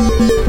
you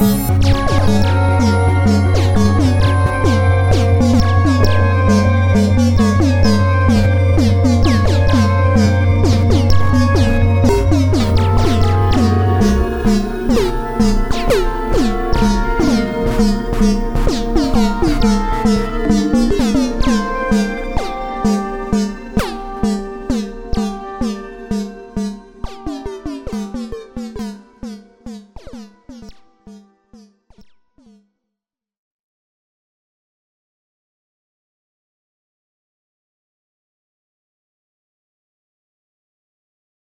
you